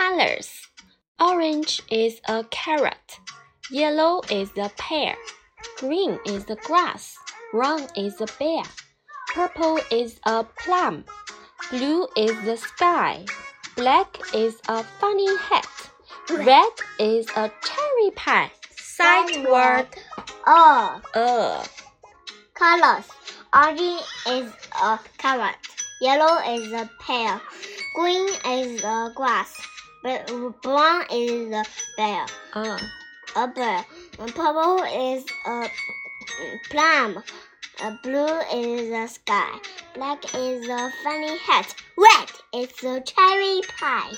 colors. Orange is a carrot. Yellow is a pear. Green is the grass. Brown is a bear. Purple is a plum. Blue is the sky. Black is a funny hat. Red is a cherry pie. Sight word. Oh, Uh. colors. Orange is a carrot. Yellow is a pear. Green is a grass. Br- Brown is a bear. Uh. A bear. Purple is a plum. Uh, blue is the sky. Black is a funny hat. Red is a cherry pie.